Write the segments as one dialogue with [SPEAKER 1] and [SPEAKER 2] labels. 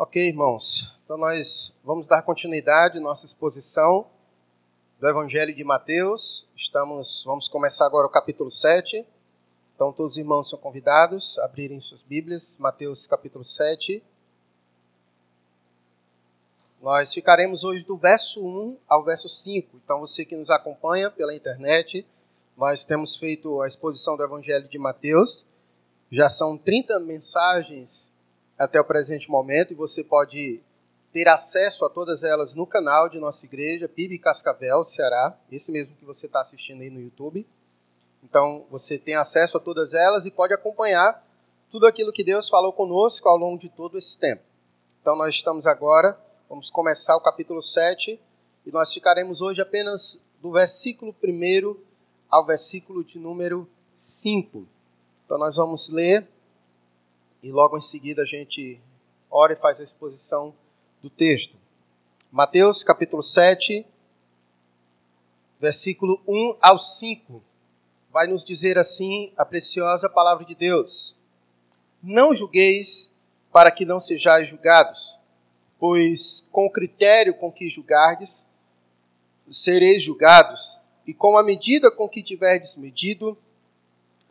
[SPEAKER 1] Ok, irmãos. Então nós vamos dar continuidade à nossa exposição do Evangelho de Mateus. Estamos, vamos começar agora o capítulo 7. Então todos os irmãos são convidados a abrirem suas Bíblias, Mateus capítulo 7. Nós ficaremos hoje do verso 1 ao verso 5. Então você que nos acompanha pela internet, nós temos feito a exposição do Evangelho de Mateus. Já são 30 mensagens até o presente momento e você pode ter acesso a todas elas no canal de nossa igreja, PIB Cascavel, Ceará, esse mesmo que você está assistindo aí no YouTube. Então você tem acesso a todas elas e pode acompanhar tudo aquilo que Deus falou conosco ao longo de todo esse tempo. Então nós estamos agora, vamos começar o capítulo 7 e nós ficaremos hoje apenas do versículo 1 ao versículo de número 5. Então nós vamos ler e logo em seguida a gente ora e faz a exposição do texto. Mateus capítulo 7, versículo 1 ao 5, vai nos dizer assim a preciosa palavra de Deus: Não julgueis para que não sejais julgados, pois com o critério com que julgardes, sereis julgados, e com a medida com que tiverdes medido,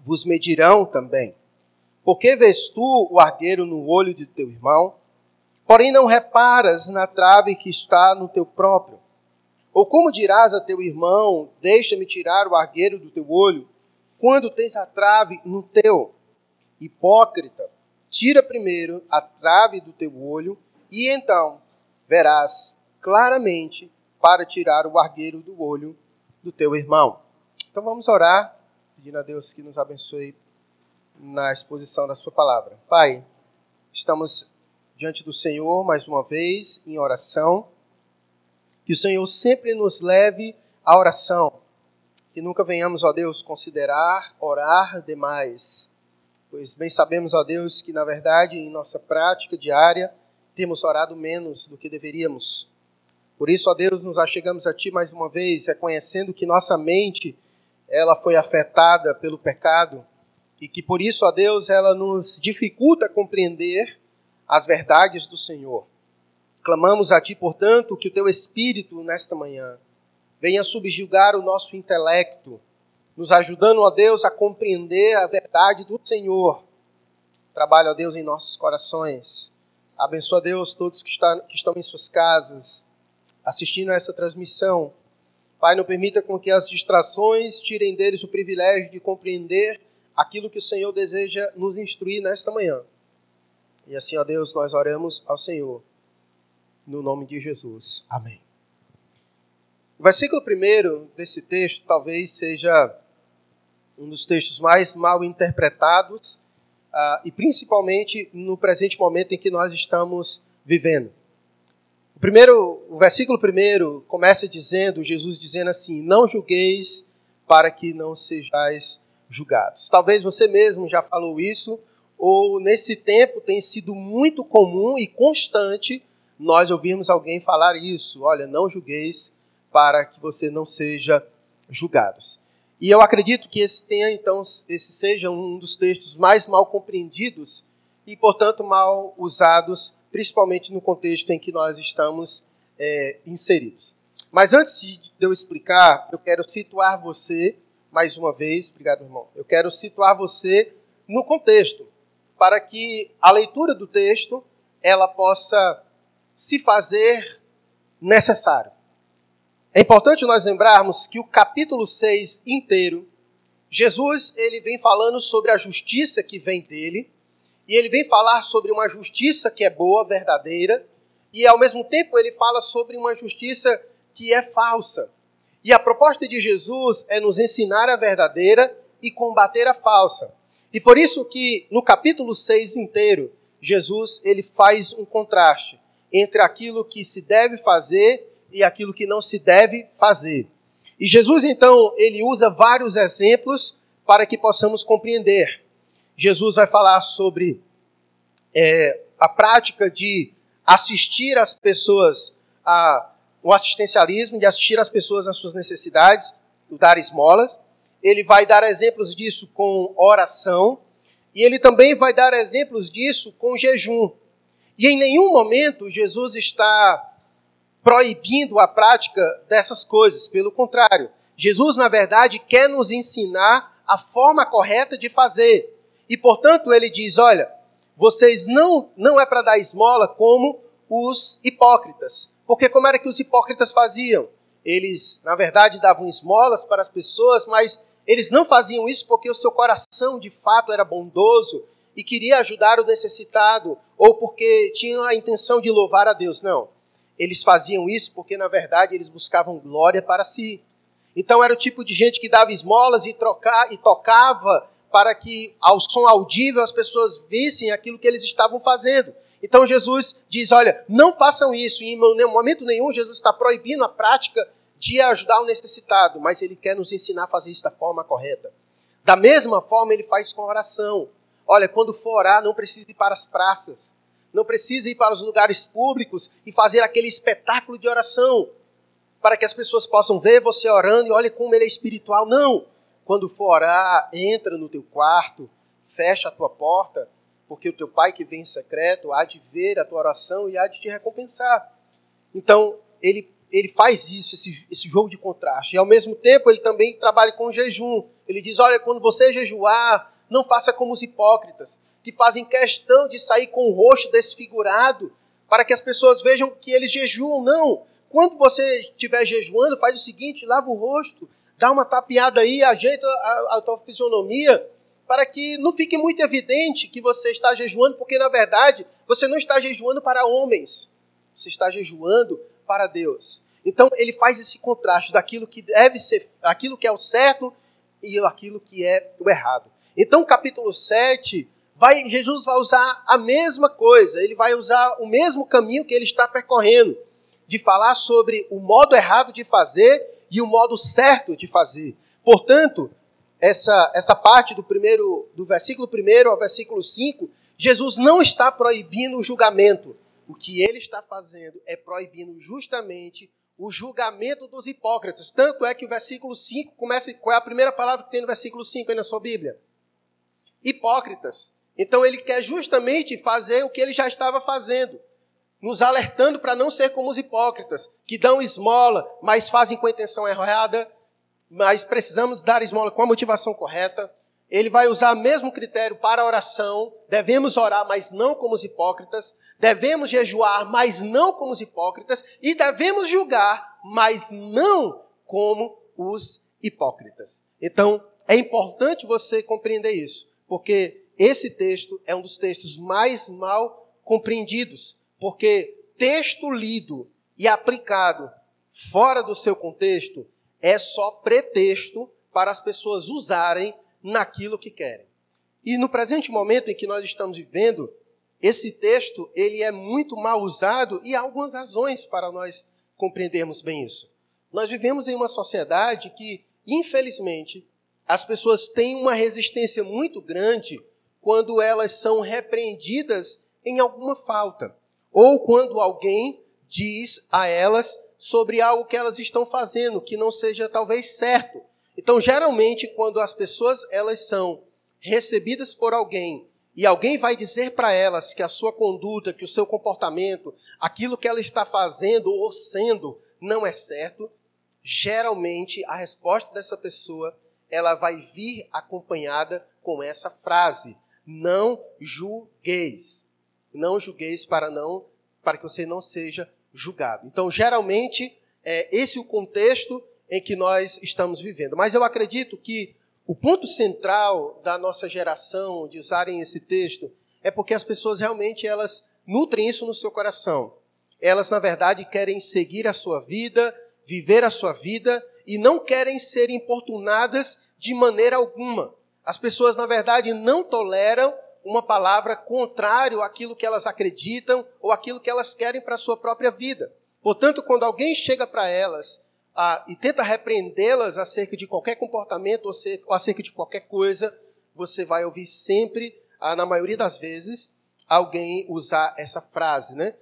[SPEAKER 1] vos medirão também. Porque vês tu o argueiro no olho de teu irmão, porém não reparas na trave que está no teu próprio? Ou como dirás a teu irmão, deixa-me tirar o argueiro do teu olho, quando tens a trave no teu? Hipócrita, tira primeiro a trave do teu olho, e então verás claramente para tirar o argueiro do olho do teu irmão. Então vamos orar, pedindo a Deus que nos abençoe na exposição da Sua palavra. Pai, estamos diante do Senhor mais uma vez em oração. Que o Senhor sempre nos leve à oração. Que nunca venhamos, ó Deus, considerar orar demais. Pois bem sabemos, ó Deus, que na verdade em nossa prática diária temos orado menos do que deveríamos. Por isso, ó Deus, nos achegamos a Ti mais uma vez, reconhecendo que nossa mente ela foi afetada pelo pecado e que por isso, a Deus, ela nos dificulta compreender as verdades do Senhor. Clamamos a Ti, portanto, que o Teu Espírito, nesta manhã, venha subjugar o nosso intelecto, nos ajudando, a Deus, a compreender a verdade do Senhor. Trabalha, a Deus, em nossos corações. Abençoa, Deus, todos que, que estão em suas casas, assistindo a essa transmissão. Pai, não permita com que as distrações tirem deles o privilégio de compreender aquilo que o Senhor deseja nos instruir nesta manhã. E assim, ó Deus, nós oramos ao Senhor, no nome de Jesus. Amém. O versículo primeiro desse texto talvez seja um dos textos mais mal interpretados, uh, e principalmente no presente momento em que nós estamos vivendo. O, primeiro, o versículo primeiro começa dizendo, Jesus dizendo assim: Não julgueis para que não sejais julgados. Talvez você mesmo já falou isso, ou nesse tempo tem sido muito comum e constante nós ouvirmos alguém falar isso. Olha, não julgueis para que você não seja julgados. E eu acredito que esse tenha então esse seja um dos textos mais mal compreendidos e, portanto, mal usados, principalmente no contexto em que nós estamos é, inseridos. Mas antes de eu explicar, eu quero situar você mais uma vez, obrigado, irmão. Eu quero situar você no contexto, para que a leitura do texto ela possa se fazer necessário. É importante nós lembrarmos que o capítulo 6 inteiro, Jesus ele vem falando sobre a justiça que vem dele, e ele vem falar sobre uma justiça que é boa, verdadeira, e ao mesmo tempo ele fala sobre uma justiça que é falsa. E a proposta de Jesus é nos ensinar a verdadeira e combater a falsa. E por isso que no capítulo 6 inteiro, Jesus ele faz um contraste entre aquilo que se deve fazer e aquilo que não se deve fazer. E Jesus então ele usa vários exemplos para que possamos compreender. Jesus vai falar sobre é, a prática de assistir as pessoas a o assistencialismo, de assistir as pessoas nas suas necessidades, o dar esmolas. Ele vai dar exemplos disso com oração. E ele também vai dar exemplos disso com jejum. E em nenhum momento Jesus está proibindo a prática dessas coisas, pelo contrário, Jesus, na verdade, quer nos ensinar a forma correta de fazer. E, portanto, ele diz: olha, vocês não, não é para dar esmola como os hipócritas. Porque como era que os hipócritas faziam? Eles, na verdade, davam esmolas para as pessoas, mas eles não faziam isso porque o seu coração de fato era bondoso e queria ajudar o necessitado, ou porque tinham a intenção de louvar a Deus. Não. Eles faziam isso porque, na verdade, eles buscavam glória para si. Então era o tipo de gente que dava esmolas e, troca, e tocava para que, ao som audível, as pessoas vissem aquilo que eles estavam fazendo. Então Jesus diz: olha, não façam isso. E em momento nenhum Jesus está proibindo a prática de ajudar o necessitado, mas ele quer nos ensinar a fazer isso da forma correta. Da mesma forma, ele faz com a oração. Olha, quando for orar, não precisa ir para as praças, não precisa ir para os lugares públicos e fazer aquele espetáculo de oração para que as pessoas possam ver você orando e olhe como ele é espiritual. Não! Quando for orar, entra no teu quarto, fecha a tua porta, porque o teu pai que vem em secreto há de ver a tua oração e há de te recompensar. Então, ele, ele faz isso, esse, esse jogo de contraste. E ao mesmo tempo, ele também trabalha com jejum. Ele diz: olha, quando você jejuar, não faça como os hipócritas, que fazem questão de sair com o rosto desfigurado, para que as pessoas vejam que eles jejuam. Não. Quando você estiver jejuando, faz o seguinte: lava o rosto, dá uma tapeada aí, ajeita a, a tua fisionomia, para que não fique muito evidente que você está jejuando, porque na verdade você não está jejuando para homens, você está jejuando para Deus. Então ele faz esse contraste daquilo que deve ser, aquilo que é o certo e aquilo que é o errado. Então, capítulo 7, vai, Jesus vai usar a mesma coisa, ele vai usar o mesmo caminho que ele está percorrendo de falar sobre o modo errado de fazer e o modo certo de fazer. Portanto, essa, essa parte do primeiro do versículo 1 ao versículo 5, Jesus não está proibindo o julgamento. O que ele está fazendo é proibindo justamente o julgamento dos hipócritas. Tanto é que o versículo 5 começa. Qual é a primeira palavra que tem no versículo 5 aí na sua Bíblia? Hipócritas. Então ele quer justamente fazer o que ele já estava fazendo nos alertando para não ser como os hipócritas, que dão esmola, mas fazem com a intenção errada, mas precisamos dar esmola com a motivação correta. Ele vai usar o mesmo critério para oração. Devemos orar, mas não como os hipócritas. Devemos jejuar, mas não como os hipócritas. E devemos julgar, mas não como os hipócritas. Então, é importante você compreender isso, porque esse texto é um dos textos mais mal compreendidos. Porque texto lido e aplicado fora do seu contexto é só pretexto para as pessoas usarem naquilo que querem. E no presente momento em que nós estamos vivendo, esse texto ele é muito mal usado e há algumas razões para nós compreendermos bem isso. Nós vivemos em uma sociedade que, infelizmente, as pessoas têm uma resistência muito grande quando elas são repreendidas em alguma falta ou quando alguém diz a elas sobre algo que elas estão fazendo que não seja talvez certo. Então, geralmente, quando as pessoas elas são recebidas por alguém e alguém vai dizer para elas que a sua conduta, que o seu comportamento, aquilo que ela está fazendo ou sendo não é certo, geralmente a resposta dessa pessoa ela vai vir acompanhada com essa frase: não julgueis não julgueis para não para que você não seja julgado. Então, geralmente, é esse o contexto em que nós estamos vivendo. Mas eu acredito que o ponto central da nossa geração de usarem esse texto é porque as pessoas realmente elas nutrem isso no seu coração. Elas, na verdade, querem seguir a sua vida, viver a sua vida e não querem ser importunadas de maneira alguma. As pessoas, na verdade, não toleram uma palavra contrário àquilo que elas acreditam ou àquilo que elas querem para a sua própria vida. Portanto, quando alguém chega para elas ah, e tenta repreendê-las acerca de qualquer comportamento ou, ou, acerca de qualquer coisa, você vai ouvir sempre, ah, na maioria das vezes, alguém usar essa frase, né?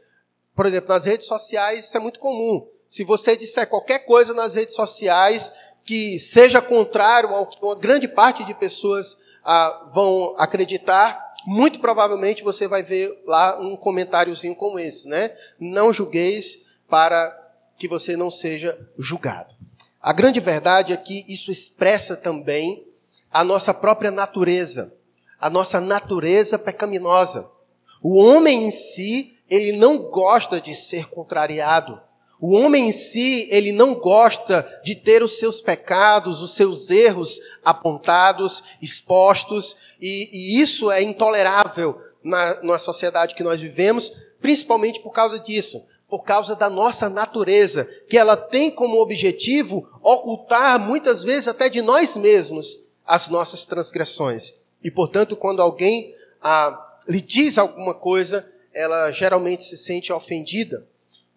[SPEAKER 1] Por exemplo, nas redes sociais isso é muito comum. Se você disser qualquer coisa nas redes sociais que seja contrário ao que uma grande parte de pessoas ah, vão acreditar, muito provavelmente você vai ver lá um comentáriozinho como esse, né? Não julgueis para que você não seja julgado. A grande verdade é que isso expressa também a nossa própria natureza, a nossa natureza pecaminosa. O homem em si, ele não gosta de ser contrariado. O homem em si, ele não gosta de ter os seus pecados, os seus erros apontados, expostos, e, e isso é intolerável na, na sociedade que nós vivemos, principalmente por causa disso, por causa da nossa natureza, que ela tem como objetivo ocultar, muitas vezes até de nós mesmos, as nossas transgressões. E, portanto, quando alguém ah, lhe diz alguma coisa, ela geralmente se sente ofendida.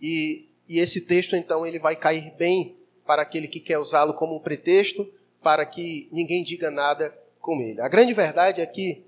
[SPEAKER 1] E e esse texto, então, ele vai cair bem para aquele que quer usá-lo como um pretexto, para que ninguém diga nada ele. A grande verdade é que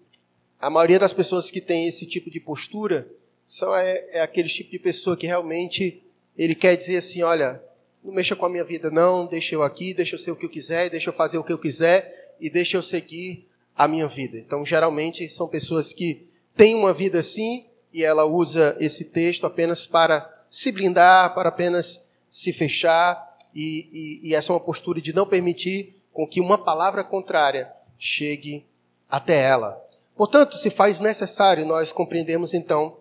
[SPEAKER 1] a maioria das pessoas que tem esse tipo de postura são é, é aquele tipo de pessoa que realmente ele quer dizer assim, olha, não mexa com a minha vida não, deixa eu aqui, deixa eu ser o que eu quiser, deixa eu fazer o que eu quiser e deixa eu seguir a minha vida. Então, geralmente são pessoas que têm uma vida assim e ela usa esse texto apenas para se blindar, para apenas se fechar, e, e, e essa é uma postura de não permitir com que uma palavra contrária chegue até ela. Portanto, se faz necessário nós compreendermos então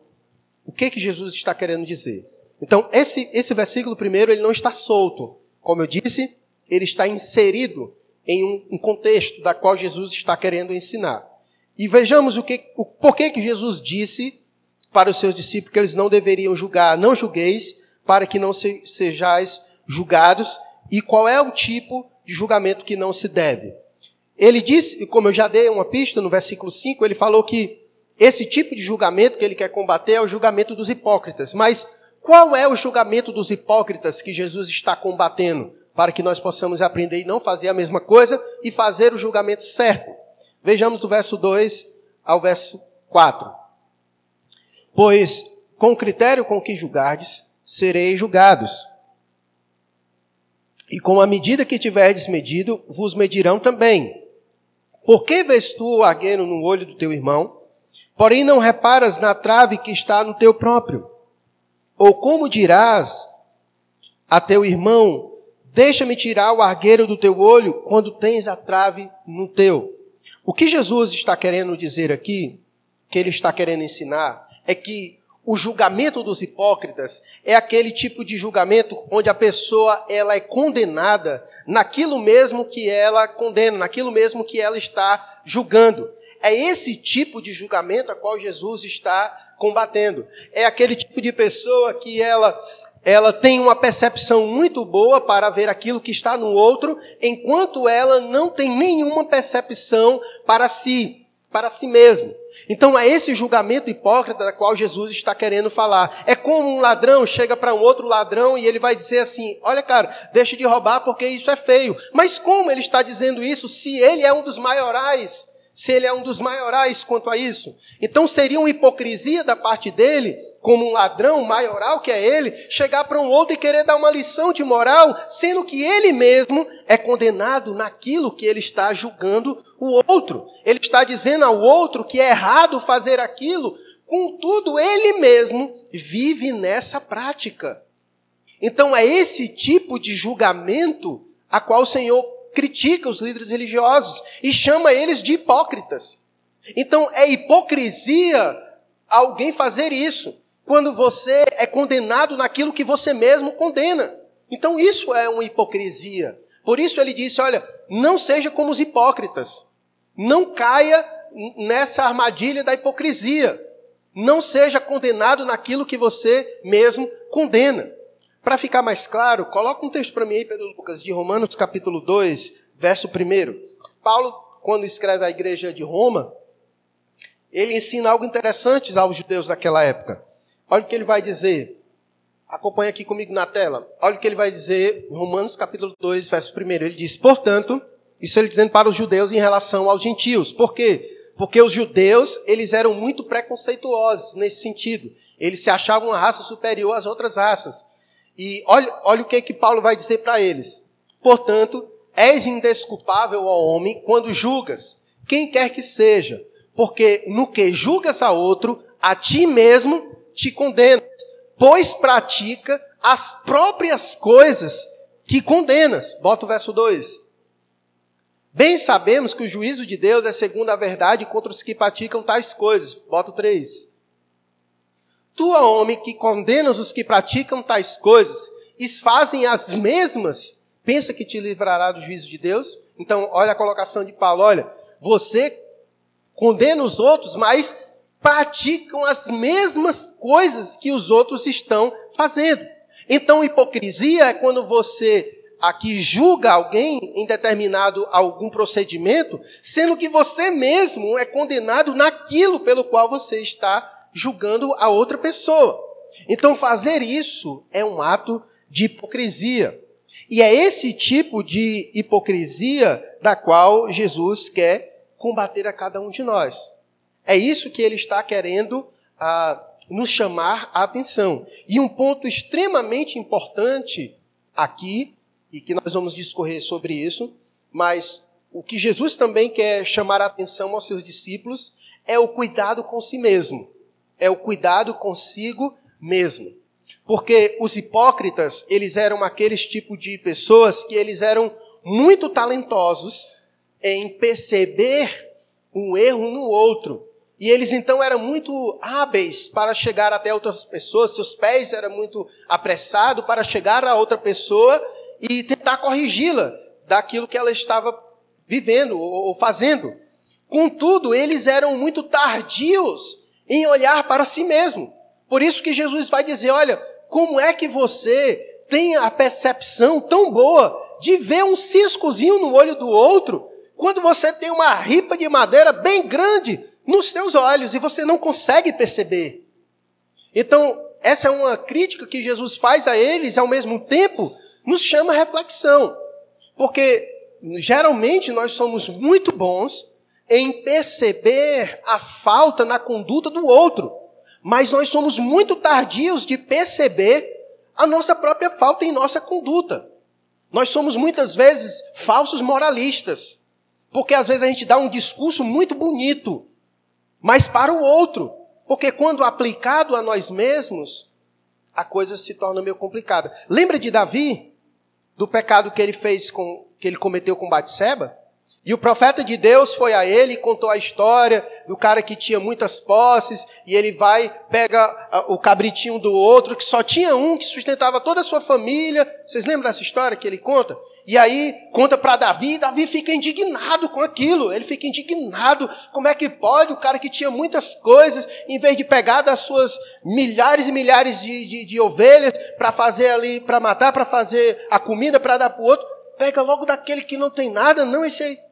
[SPEAKER 1] o que que Jesus está querendo dizer. Então, esse, esse versículo primeiro, ele não está solto. Como eu disse, ele está inserido em um, um contexto da qual Jesus está querendo ensinar. E vejamos o que, o porquê que Jesus disse para os seus discípulos que eles não deveriam julgar. Não julgueis, para que não sejais julgados. E qual é o tipo de julgamento que não se deve? Ele disse, como eu já dei uma pista no versículo 5, ele falou que esse tipo de julgamento que ele quer combater é o julgamento dos hipócritas. Mas qual é o julgamento dos hipócritas que Jesus está combatendo? Para que nós possamos aprender e não fazer a mesma coisa e fazer o julgamento certo. Vejamos do verso 2 ao verso 4. Pois com o critério com que julgardes, sereis julgados. E com a medida que tiverdes medido, vos medirão também. Por que vês tu o argueiro no olho do teu irmão, porém não reparas na trave que está no teu próprio? Ou como dirás a teu irmão, deixa-me tirar o argueiro do teu olho, quando tens a trave no teu? O que Jesus está querendo dizer aqui, que ele está querendo ensinar, é que o julgamento dos hipócritas é aquele tipo de julgamento onde a pessoa ela é condenada naquilo mesmo que ela condena, naquilo mesmo que ela está julgando. É esse tipo de julgamento a qual Jesus está combatendo. É aquele tipo de pessoa que ela ela tem uma percepção muito boa para ver aquilo que está no outro, enquanto ela não tem nenhuma percepção para si, para si mesmo. Então é esse julgamento hipócrita da qual Jesus está querendo falar. É como um ladrão chega para um outro ladrão e ele vai dizer assim: Olha, cara, deixe de roubar porque isso é feio. Mas como ele está dizendo isso se ele é um dos maiorais? Se ele é um dos maiorais quanto a isso? Então seria uma hipocrisia da parte dele como um ladrão maioral que é ele, chegar para um outro e querer dar uma lição de moral, sendo que ele mesmo é condenado naquilo que ele está julgando o outro. Ele está dizendo ao outro que é errado fazer aquilo, contudo, ele mesmo vive nessa prática. Então é esse tipo de julgamento a qual o Senhor critica os líderes religiosos e chama eles de hipócritas. Então é hipocrisia alguém fazer isso quando você é condenado naquilo que você mesmo condena. Então isso é uma hipocrisia. Por isso ele disse: olha, não seja como os hipócritas. Não caia nessa armadilha da hipocrisia. Não seja condenado naquilo que você mesmo condena. Para ficar mais claro, coloca um texto para mim aí, Pedro Lucas, de Romanos capítulo 2, verso 1. Paulo, quando escreve à igreja de Roma, ele ensina algo interessante aos judeus daquela época. Olha o que ele vai dizer. Acompanhe aqui comigo na tela. Olha o que ele vai dizer em Romanos capítulo 2, verso 1. Ele diz, portanto, isso ele dizendo para os judeus em relação aos gentios. Por quê? Porque os judeus, eles eram muito preconceituosos nesse sentido. Eles se achavam uma raça superior às outras raças. E olha, olha o que, que Paulo vai dizer para eles. Portanto, és indesculpável ao homem quando julgas, quem quer que seja, porque no que julgas a outro, a ti mesmo te condenas, pois pratica as próprias coisas que condenas. Bota o verso 2. Bem sabemos que o juízo de Deus é segundo a verdade contra os que praticam tais coisas. Bota o 3. Tu, homem, que condenas os que praticam tais coisas, e fazem as mesmas, pensa que te livrará do juízo de Deus? Então, olha a colocação de Paulo, olha, você condena os outros, mas praticam as mesmas coisas que os outros estão fazendo. Então, hipocrisia é quando você aqui julga alguém em determinado algum procedimento, sendo que você mesmo é condenado naquilo pelo qual você está julgando a outra pessoa. Então, fazer isso é um ato de hipocrisia. E é esse tipo de hipocrisia da qual Jesus quer combater a cada um de nós. É isso que ele está querendo ah, nos chamar a atenção. E um ponto extremamente importante aqui, e que nós vamos discorrer sobre isso, mas o que Jesus também quer chamar a atenção aos seus discípulos é o cuidado com si mesmo. É o cuidado consigo mesmo. Porque os hipócritas, eles eram aqueles tipo de pessoas que eles eram muito talentosos em perceber um erro no outro. E eles então eram muito hábeis para chegar até outras pessoas, seus pés eram muito apressados para chegar a outra pessoa e tentar corrigi-la daquilo que ela estava vivendo ou fazendo. Contudo, eles eram muito tardios em olhar para si mesmo. Por isso que Jesus vai dizer: olha, como é que você tem a percepção tão boa de ver um ciscozinho no olho do outro, quando você tem uma ripa de madeira bem grande nos seus olhos e você não consegue perceber? Então, essa é uma crítica que Jesus faz a eles, ao mesmo tempo, nos chama a reflexão. Porque geralmente nós somos muito bons em perceber a falta na conduta do outro mas nós somos muito tardios de perceber a nossa própria falta em nossa conduta. Nós somos muitas vezes falsos moralistas, porque às vezes a gente dá um discurso muito bonito, mas para o outro, porque quando aplicado a nós mesmos, a coisa se torna meio complicada. Lembra de Davi, do pecado que ele fez com que ele cometeu com Batseba? E o profeta de Deus foi a ele e contou a história do cara que tinha muitas posses, e ele vai, pega o cabritinho do outro, que só tinha um, que sustentava toda a sua família. Vocês lembram dessa história que ele conta? E aí conta para Davi, e Davi fica indignado com aquilo. Ele fica indignado. Como é que pode o cara que tinha muitas coisas, em vez de pegar das suas milhares e milhares de, de, de ovelhas para fazer ali, para matar, para fazer a comida, para dar para o outro, pega logo daquele que não tem nada, não, esse aí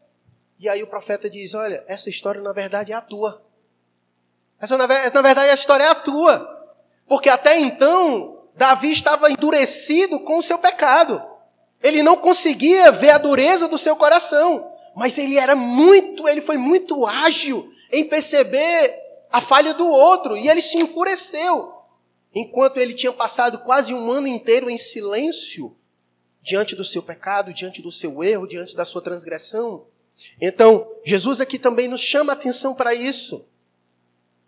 [SPEAKER 1] e aí o profeta diz: Olha, essa história na verdade é a tua. Essa na, verdade a história é a tua. Porque até então, Davi estava endurecido com o seu pecado. Ele não conseguia ver a dureza do seu coração. Mas ele era muito, ele foi muito ágil em perceber a falha do outro. E ele se enfureceu. Enquanto ele tinha passado quase um ano inteiro em silêncio diante do seu pecado, diante do seu erro, diante da sua transgressão. Então, Jesus aqui também nos chama a atenção para isso.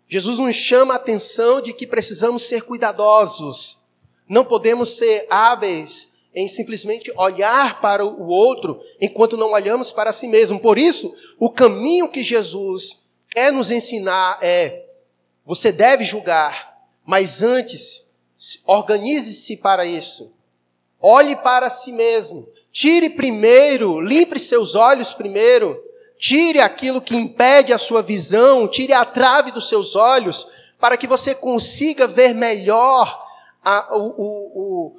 [SPEAKER 1] Jesus nos chama a atenção de que precisamos ser cuidadosos. Não podemos ser hábeis em simplesmente olhar para o outro enquanto não olhamos para si mesmo. Por isso, o caminho que Jesus quer nos ensinar é: você deve julgar, mas antes, organize-se para isso. Olhe para si mesmo. Tire primeiro, limpe seus olhos primeiro, tire aquilo que impede a sua visão, tire a trave dos seus olhos, para que você consiga ver melhor a, o, o, o,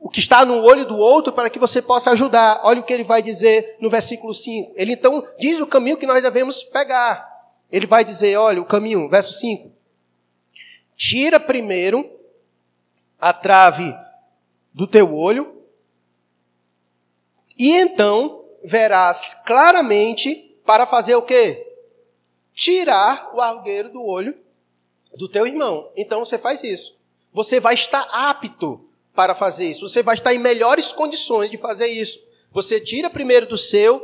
[SPEAKER 1] o que está no olho do outro, para que você possa ajudar. Olha o que ele vai dizer no versículo 5. Ele então diz o caminho que nós devemos pegar. Ele vai dizer, olha, o caminho, verso 5. Tira primeiro a trave do teu olho, e então verás claramente para fazer o quê? Tirar o argueiro do olho do teu irmão. Então você faz isso. Você vai estar apto para fazer isso. Você vai estar em melhores condições de fazer isso. Você tira primeiro do seu,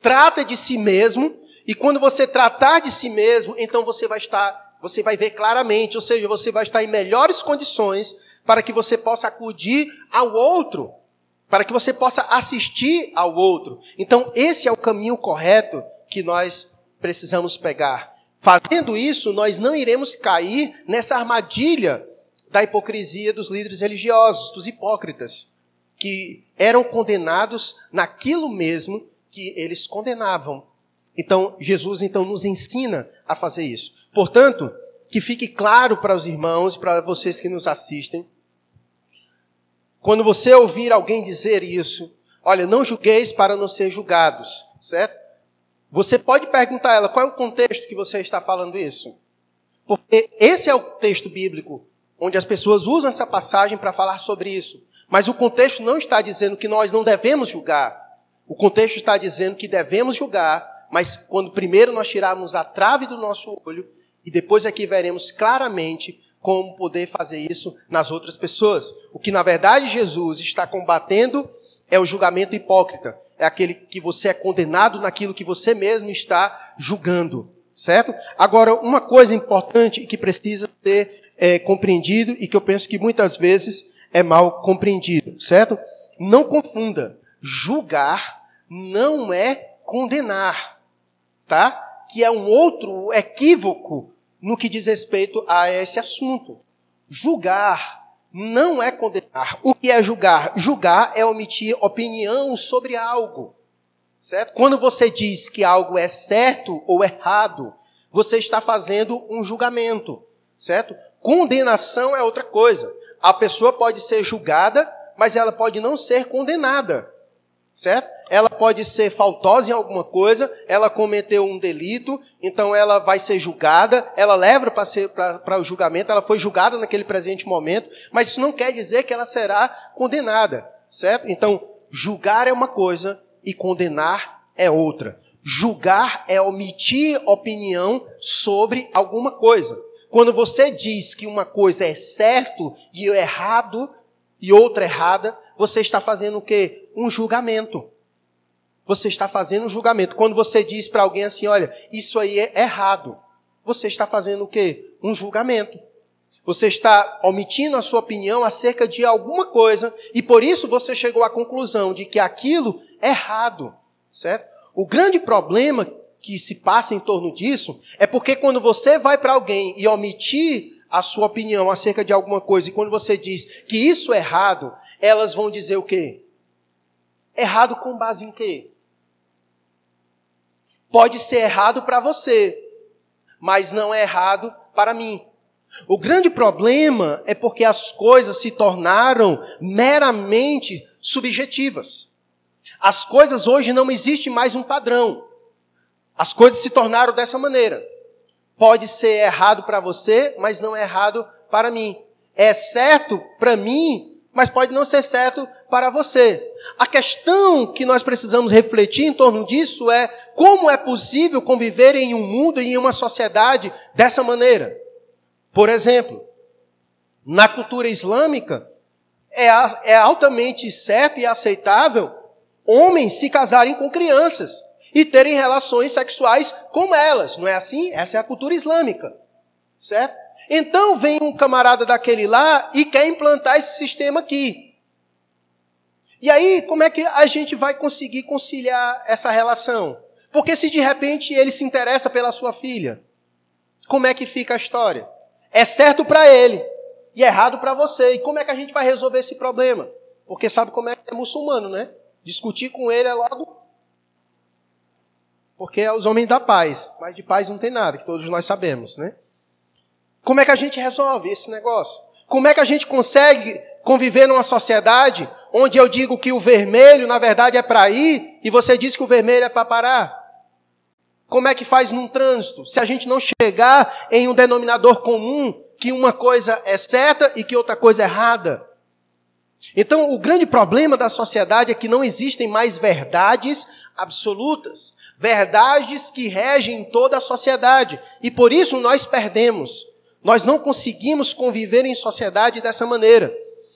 [SPEAKER 1] trata de si mesmo, E quando você tratar de si mesmo, então você vai estar, você vai ver claramente, ou seja, você vai estar em melhores condições para que você possa acudir ao outro, para que você possa assistir ao outro. Então, esse é o caminho correto que nós precisamos pegar. Fazendo isso, nós não iremos cair nessa armadilha da hipocrisia dos líderes religiosos, dos hipócritas, que eram condenados naquilo mesmo que eles condenavam. Então, Jesus então nos ensina a fazer isso. Portanto, que fique claro para os irmãos e para vocês que nos assistem, quando você ouvir alguém dizer isso, olha, não julgueis para não ser julgados, certo? Você pode perguntar a ela qual é o contexto que você está falando isso. Porque esse é o texto bíblico onde as pessoas usam essa passagem para falar sobre isso. Mas o contexto não está dizendo que nós não devemos julgar. O contexto está dizendo que devemos julgar, mas quando primeiro nós tirarmos a trave do nosso olho e depois aqui veremos claramente como poder fazer isso nas outras pessoas. O que na verdade Jesus está combatendo é o julgamento hipócrita. É aquele que você é condenado naquilo que você mesmo está julgando, certo? Agora, uma coisa importante que precisa ser é, compreendido e que eu penso que muitas vezes é mal compreendido, certo? Não confunda. Julgar não é condenar, tá? Que é um outro equívoco no que diz respeito a esse assunto. Julgar não é condenar. O que é julgar? Julgar é omitir opinião sobre algo. Certo? Quando você diz que algo é certo ou errado, você está fazendo um julgamento, certo? Condenação é outra coisa. A pessoa pode ser julgada, mas ela pode não ser condenada certo? Ela pode ser faltosa em alguma coisa, ela cometeu um delito, então ela vai ser julgada, ela leva para o julgamento, ela foi julgada naquele presente momento, mas isso não quer dizer que ela será condenada, certo? Então, julgar é uma coisa e condenar é outra. Julgar é omitir opinião sobre alguma coisa. Quando você diz que uma coisa é certo e errado e outra errada, você está fazendo o quê? Um julgamento. Você está fazendo um julgamento. Quando você diz para alguém assim, olha, isso aí é errado, você está fazendo o quê? Um julgamento. Você está omitindo a sua opinião acerca de alguma coisa e por isso você chegou à conclusão de que aquilo é errado, certo? O grande problema que se passa em torno disso é porque quando você vai para alguém e omitir a sua opinião acerca de alguma coisa e quando você diz que isso é errado, elas vão dizer o quê? Errado com base em quê? Pode ser errado para você, mas não é errado para mim. O grande problema é porque as coisas se tornaram meramente subjetivas. As coisas hoje não existe mais um padrão. As coisas se tornaram dessa maneira. Pode ser errado para você, mas não é errado para mim. É certo para mim, mas pode não ser certo para você. A questão que nós precisamos refletir em torno disso é como é possível conviver em um mundo e em uma sociedade dessa maneira. Por exemplo, na cultura islâmica, é, é altamente certo e aceitável homens se casarem com crianças e terem relações sexuais com elas. Não é assim? Essa é a cultura islâmica. Certo? Então vem um camarada daquele lá e quer implantar esse sistema aqui. E aí, como é que a gente vai conseguir conciliar essa relação? Porque se de repente ele se interessa pela sua filha, como é que fica a história? É certo para ele e errado para você. E como é que a gente vai resolver esse problema? Porque sabe como é que é muçulmano, né? Discutir com ele é logo. Porque é os homens da paz. Mas de paz não tem nada, que todos nós sabemos, né? Como é que a gente resolve esse negócio? Como é que a gente consegue conviver numa sociedade onde eu digo que o vermelho, na verdade, é para ir e você diz que o vermelho é para parar? Como é que faz num trânsito? Se a gente não chegar em um denominador comum que uma coisa é certa e que outra coisa é errada. Então, o grande problema da sociedade é que não existem mais verdades absolutas, verdades que regem toda a sociedade, e por isso nós perdemos. Nós não conseguimos conviver em sociedade dessa maneira.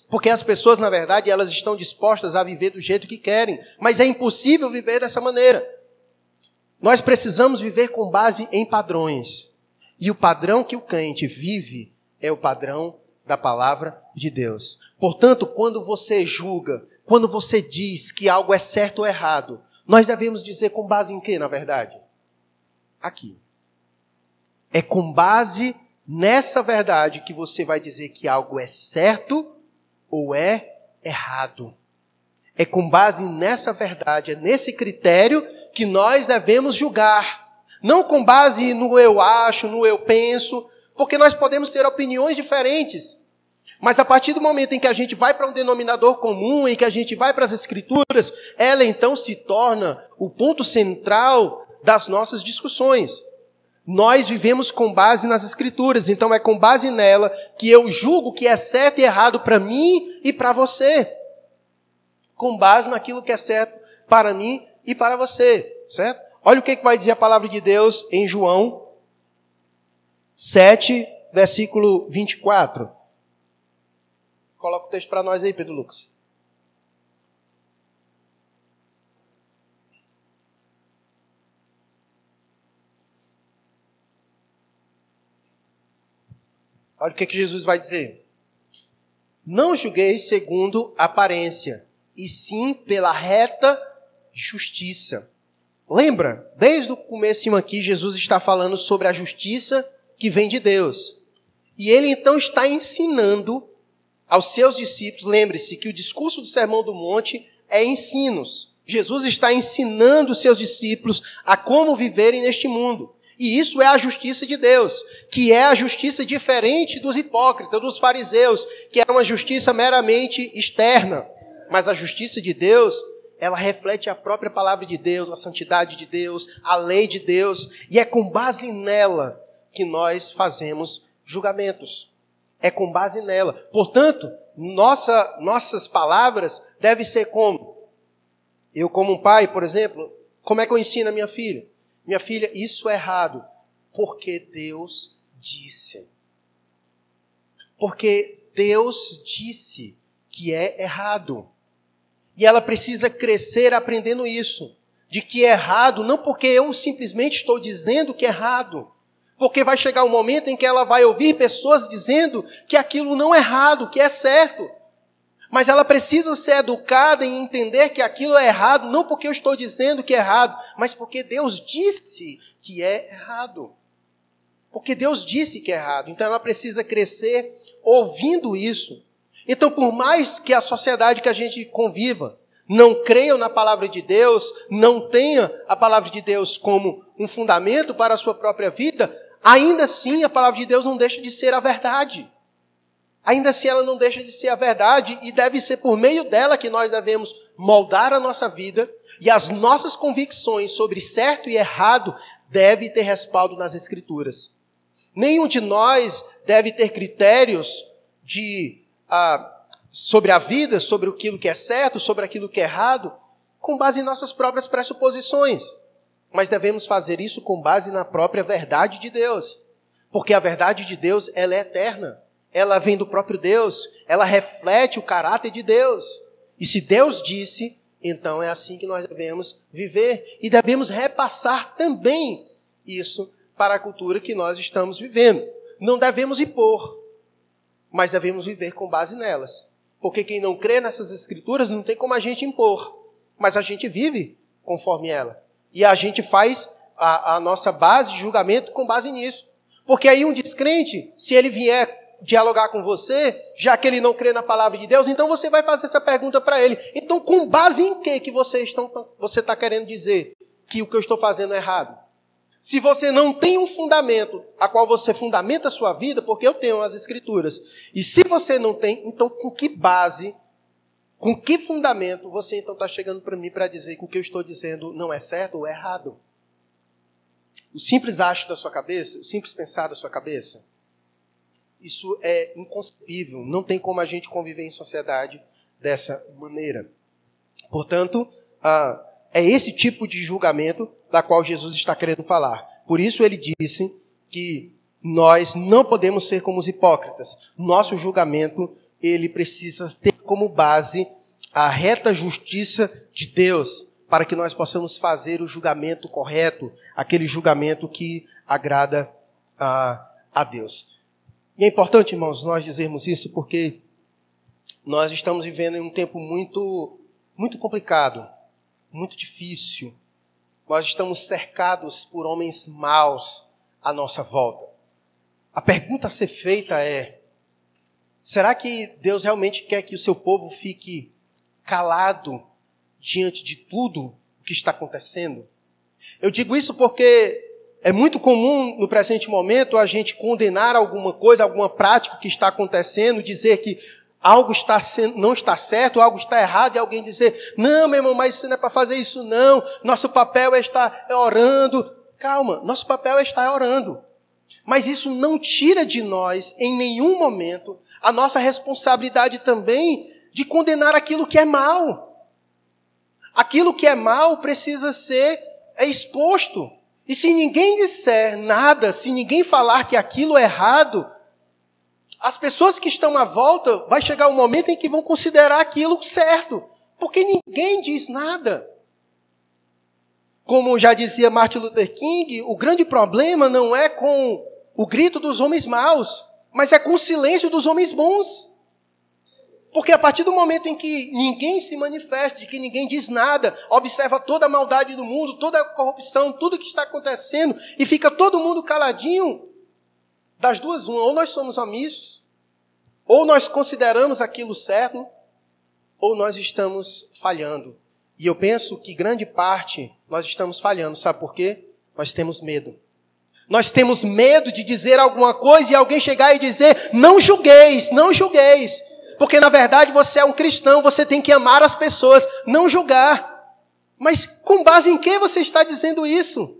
[SPEAKER 1] Porque as pessoas, na verdade, elas estão dispostas a viver do jeito que querem. Mas é impossível viver dessa maneira. Nós precisamos viver com base em padrões. E o padrão que o crente vive é o padrão da palavra de Deus. Portanto, quando você julga, quando você diz que algo é certo ou errado, nós devemos dizer com base em quê, na verdade? Aqui. É com base nessa verdade que você vai dizer que algo é certo ou é errado. É com base nessa verdade, é nesse critério que nós devemos julgar. Não com base no eu acho, no eu penso, porque nós podemos ter opiniões diferentes. Mas a partir do momento em que a gente vai para um denominador comum, em que a gente vai para as escrituras, ela então se torna o ponto central das nossas discussões. Nós vivemos com base nas Escrituras, então é com base nela que eu julgo que é certo e errado para mim e para você. Com base naquilo que é certo para mim e para você, certo? Olha o que, vai dizer a palavra de Deus em João 7, versículo 24. Coloca o texto para nós aí, Pedro Lucas. Olha o que, que Jesus vai dizer. Não julgueis segundo aparência, e sim pela reta justiça. Lembra, desde o começo aqui, Jesus está falando sobre a justiça que vem de Deus. E ele então está ensinando aos seus discípulos, lembre-se que o discurso do Sermão do Monte é ensinos. Jesus está ensinando os seus discípulos a como viverem neste mundo. E isso é a justiça de Deus, que é a justiça diferente dos hipócritas, dos fariseus, que era uma justiça meramente externa. Mas a justiça de Deus, ela reflete a própria palavra de Deus, a santidade de Deus, a lei de Deus, e é com base nela que nós fazemos julgamentos. É com base nela. Portanto, nossa, nossas palavras devem ser como? Eu, como um pai, por exemplo, como é que eu ensino a minha filha? Minha filha, isso é errado, porque Deus disse. Porque Deus disse que é errado. E ela precisa crescer aprendendo isso. De que é errado, não porque eu simplesmente estou dizendo que é errado. Porque vai chegar um momento em que ela vai ouvir pessoas dizendo que aquilo não é errado, que é certo. Mas ela precisa ser educada em entender que aquilo é errado, não porque eu estou dizendo que é errado, mas porque Deus disse que é errado. Porque Deus disse que é errado. Então ela precisa crescer ouvindo isso. Então, por mais que a sociedade que a gente conviva não creia na palavra de Deus, não tenha a palavra de Deus como um fundamento para a sua própria vida, ainda assim a palavra de Deus não deixa de ser a verdade ainda assim ela não deixa de ser a verdade e deve ser por meio dela que nós devemos moldar a nossa vida e as nossas convicções sobre certo e errado deve ter respaldo nas escrituras. Nenhum de nós deve ter critérios de sobre a vida, sobre aquilo que é certo, sobre aquilo que é errado, com base em nossas próprias pressuposições. Mas devemos fazer isso com base na própria verdade de Deus. Porque a verdade de Deus ela é eterna ela vem do próprio Deus, ela reflete o caráter de Deus. E se Deus disse, então é assim que nós devemos viver e devemos repassar também isso para a cultura que nós estamos vivendo. Não devemos impor, mas devemos viver com base nelas. Porque quem não crê nessas escrituras não tem como a gente impor, mas a gente vive conforme ela. E a gente faz a, a nossa base de julgamento com base nisso. Porque aí um descrente, se ele vier dialogar com você, já que ele não crê na palavra de Deus, então você vai fazer essa pergunta para ele. Então, com base em que que você está querendo dizer que o que eu estou fazendo é errado? Se você não tem um fundamento a qual você fundamenta a sua vida, porque eu tenho as escrituras, e se você não tem, então com que base, com que fundamento você então está chegando para mim para dizer que o que eu estou dizendo não é certo ou é errado? O simples acho da sua cabeça, o simples pensar da sua cabeça, isso é inconcebível. Não tem como a gente conviver em sociedade dessa maneira. Portanto, ah, é esse tipo de julgamento da qual Jesus está querendo falar. Por isso ele disse que nós não podemos ser como os hipócritas. Nosso julgamento ele precisa ter como base a reta justiça de Deus, para que nós possamos fazer o julgamento correto, aquele julgamento que agrada a, a Deus. E é importante, irmãos, nós dizermos isso porque nós estamos vivendo em um tempo muito, muito complicado, muito difícil. Nós estamos cercados por homens maus à nossa volta. A pergunta a ser feita é: será que Deus realmente quer que o seu povo fique calado diante de tudo o que está acontecendo? Eu digo isso porque é muito comum no presente momento a gente condenar alguma coisa, alguma prática que está acontecendo, dizer que algo está sendo, não está certo, algo está errado, e alguém dizer, não, meu irmão, mas isso não é para fazer isso, não. Nosso papel é estar orando. Calma, nosso papel é estar orando. Mas isso não tira de nós, em nenhum momento, a nossa responsabilidade também de condenar aquilo que é mal. Aquilo que é mal precisa ser exposto. E se ninguém disser nada, se ninguém falar que aquilo é errado, as pessoas que estão à volta, vai chegar um momento em que vão considerar aquilo certo, porque ninguém diz nada. Como já dizia Martin Luther King, o grande problema não é com o grito dos homens maus, mas é com o silêncio dos homens bons. Porque a partir do momento em que ninguém se manifesta, de que ninguém diz nada, observa toda a maldade do mundo, toda a corrupção, tudo que está acontecendo, e fica todo mundo caladinho, das duas, uma, ou nós somos omissos, ou nós consideramos aquilo certo, ou nós estamos falhando. E eu penso que grande parte nós estamos falhando, sabe por quê? Nós temos medo. Nós temos medo de dizer alguma coisa e alguém chegar e dizer: não julgueis, não julgueis. Porque na verdade você é um cristão, você tem que amar as pessoas, não julgar. Mas com base em que você está dizendo isso?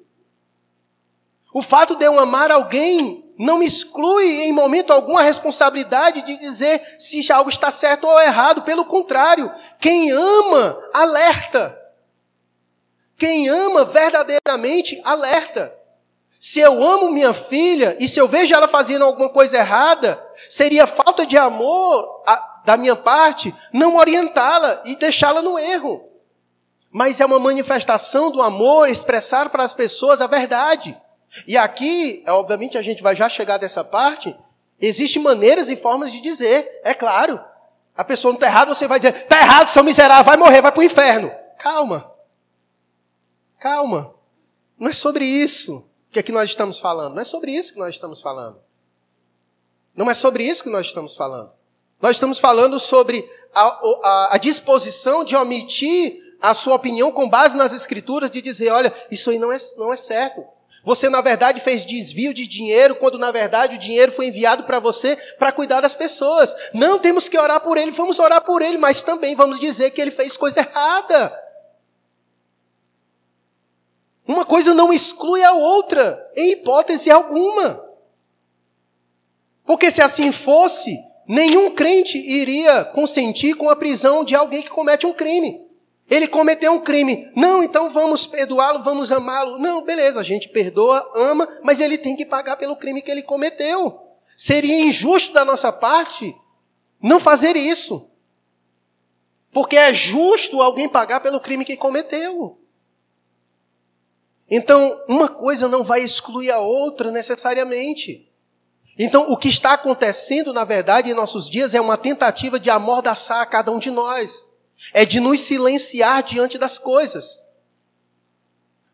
[SPEAKER 1] O fato de eu amar alguém não me exclui em momento algum a responsabilidade de dizer se algo está certo ou errado. Pelo contrário, quem ama, alerta. Quem ama verdadeiramente, alerta. Se eu amo minha filha e se eu vejo ela fazendo alguma coisa errada, seria falta de amor a, da minha parte não orientá-la e deixá-la no erro. Mas é uma manifestação do amor expressar para as pessoas a verdade. E aqui, é, obviamente, a gente vai já chegar dessa parte. Existem maneiras e formas de dizer, é claro. A pessoa não está errada, você vai dizer, está errado, seu miserável, vai morrer, vai para o inferno. Calma. Calma. Não é sobre isso que aqui nós estamos falando. Não é sobre isso que nós estamos falando. Não é sobre isso que nós estamos falando. Nós estamos falando sobre a, a, a disposição de omitir a sua opinião com base nas escrituras, de dizer, olha, isso aí não é, não é certo. Você, na verdade, fez desvio de dinheiro, quando, na verdade, o dinheiro foi enviado para você para cuidar das pessoas. Não temos que orar por ele, vamos orar por ele, mas também vamos dizer que ele fez coisa errada. Uma coisa não exclui a outra, em hipótese alguma. Porque se assim fosse, nenhum crente iria consentir com a prisão de alguém que comete um crime. Ele cometeu um crime. Não, então vamos perdoá-lo, vamos amá-lo. Não, beleza, a gente perdoa, ama, mas ele tem que pagar pelo crime que ele cometeu. Seria injusto da nossa parte não fazer isso. Porque é justo alguém pagar pelo crime que cometeu. Então, uma coisa não vai excluir a outra necessariamente. Então, o que está acontecendo, na verdade, em nossos dias é uma tentativa de amordaçar cada um de nós é de nos silenciar diante das coisas.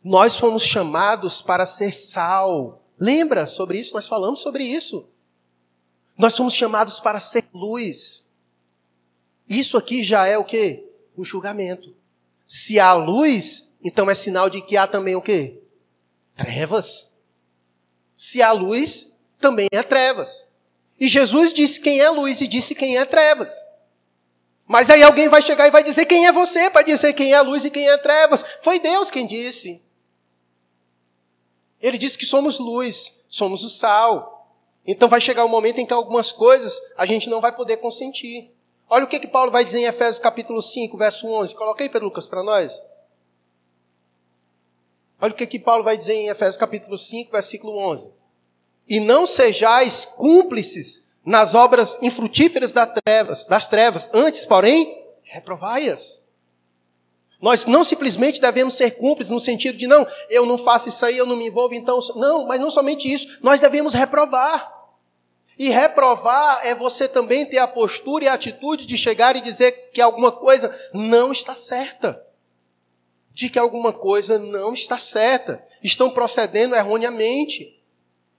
[SPEAKER 1] Nós fomos chamados para ser sal. Lembra sobre isso? Nós falamos sobre isso. Nós somos chamados para ser luz. Isso aqui já é o que? O julgamento. Se há luz, então é sinal de que há também o que? Trevas. Se há luz, também é trevas. E Jesus disse quem é luz e disse quem é trevas. Mas aí alguém vai chegar e vai dizer quem é você para dizer quem é a luz e quem é trevas. Foi Deus quem disse. Ele disse que somos luz, somos o sal. Então vai chegar um momento em que algumas coisas a gente não vai poder consentir. Olha o que, que Paulo vai dizer em Efésios capítulo 5, verso 11. Coloca aí, Pedro Lucas, para nós. Olha o que, que Paulo vai dizer em Efésios capítulo 5, versículo 11. E não sejais cúmplices nas obras infrutíferas das trevas, das trevas. Antes, porém, reprovai-as. Nós não simplesmente devemos ser cúmplices no sentido de não, eu não faço isso aí, eu não me envolvo, então. Não, mas não somente isso, nós devemos reprovar. E reprovar é você também ter a postura e a atitude de chegar e dizer que alguma coisa não está certa. De que alguma coisa não está certa. Estão procedendo erroneamente.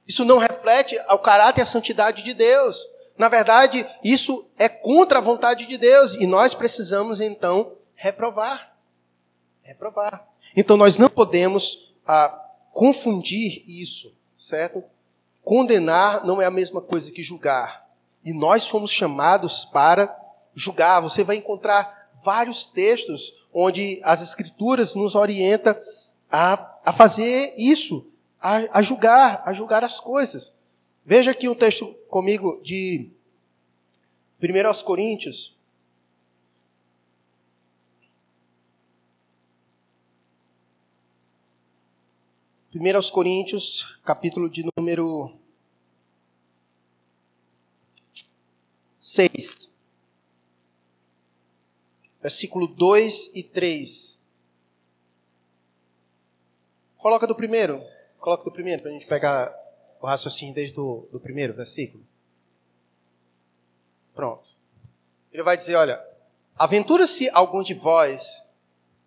[SPEAKER 1] Isso não reflete ao caráter e à santidade de Deus. Na verdade, isso é contra a vontade de Deus. E nós precisamos, então, reprovar. Reprovar. Então, nós não podemos ah, confundir isso, certo? Condenar não é a mesma coisa que julgar. E nós fomos chamados para julgar. Você vai encontrar vários textos onde as Escrituras nos orientam a, a fazer isso, a, a julgar, a julgar as coisas. Veja aqui um texto comigo de 1 Coríntios. Primeiro aos Coríntios, capítulo de número 6. Versículo 2 e 3. Coloca do primeiro. Coloca do primeiro para a gente pegar o raciocínio desde do primeiro versículo. Pronto. Ele vai dizer: olha, aventura-se algum de vós,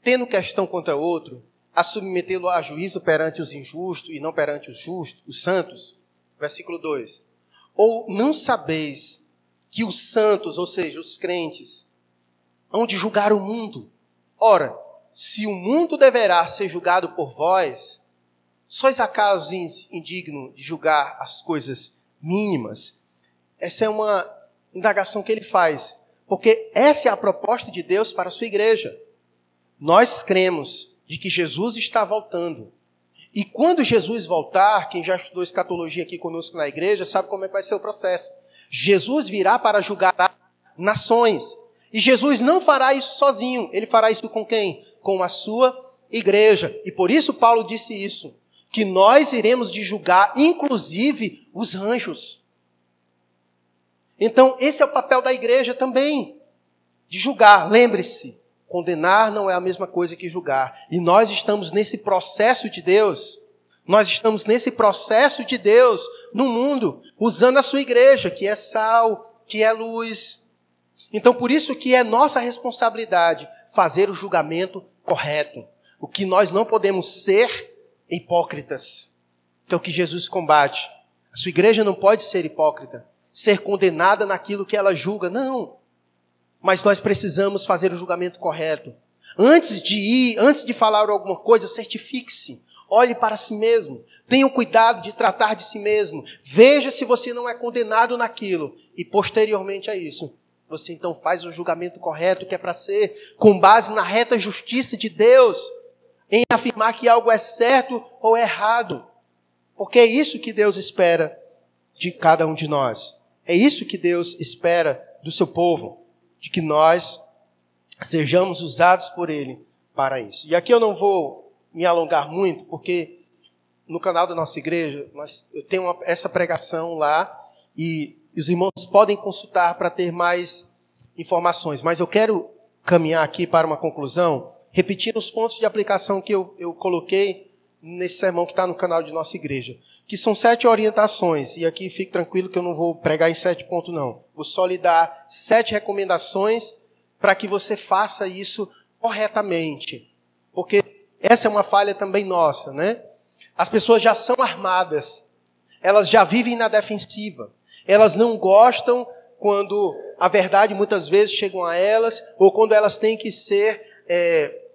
[SPEAKER 1] tendo questão contra outro, a submetê-lo a juízo perante os injustos e não perante os justos, os santos. Versículo 2. Ou não sabeis que os santos, ou seja, os crentes, hão de julgar o mundo? Ora, se o mundo deverá ser julgado por vós, sois acaso indigno de julgar as coisas mínimas? Essa é uma indagação que ele faz, porque essa é a proposta de Deus para a sua igreja. Nós cremos de que Jesus está voltando. E quando Jesus voltar, quem já estudou escatologia aqui conosco na igreja, sabe como é que vai ser o processo. Jesus virá para julgar nações. E Jesus não fará isso sozinho, ele fará isso com quem? Com a sua igreja. E por isso Paulo disse isso que nós iremos de julgar, inclusive, os anjos. Então, esse é o papel da igreja também, de julgar. Lembre-se, condenar não é a mesma coisa que julgar. E nós estamos nesse processo de Deus, nós estamos nesse processo de Deus no mundo, usando a sua igreja, que é sal, que é luz. Então, por isso que é nossa responsabilidade fazer o julgamento correto. O que nós não podemos ser hipócritas. Que é o que Jesus combate. A sua igreja não pode ser hipócrita, ser condenada naquilo que ela julga. Não. Mas nós precisamos fazer o julgamento correto. Antes de ir, antes de falar alguma coisa, certifique-se. Olhe para si mesmo. Tenha o cuidado de tratar de si mesmo. Veja se você não é condenado naquilo. E posteriormente a isso, você então faz o julgamento correto que é para ser, com base na reta justiça de Deus em afirmar que algo é certo ou errado. Porque é isso que Deus espera de cada um de nós. É isso que Deus espera do seu povo, de que nós sejamos usados por Ele para isso. E aqui eu não vou me alongar muito, porque no canal da nossa igreja nós, eu tenho uma, essa pregação lá e os irmãos podem consultar para ter mais informações. Mas eu quero caminhar aqui para uma conclusão repetindo os pontos de aplicação que eu, eu coloquei nesse sermão que está no canal de nossa igreja. Que são sete orientações, e aqui fique tranquilo que eu não vou pregar em sete pontos, não. Vou só lhe dar sete recomendações para que você faça isso corretamente. Porque essa é uma falha também nossa, né? As pessoas já são armadas, elas já vivem na defensiva, elas não gostam quando a verdade muitas vezes chega a elas, ou quando elas têm que ser é,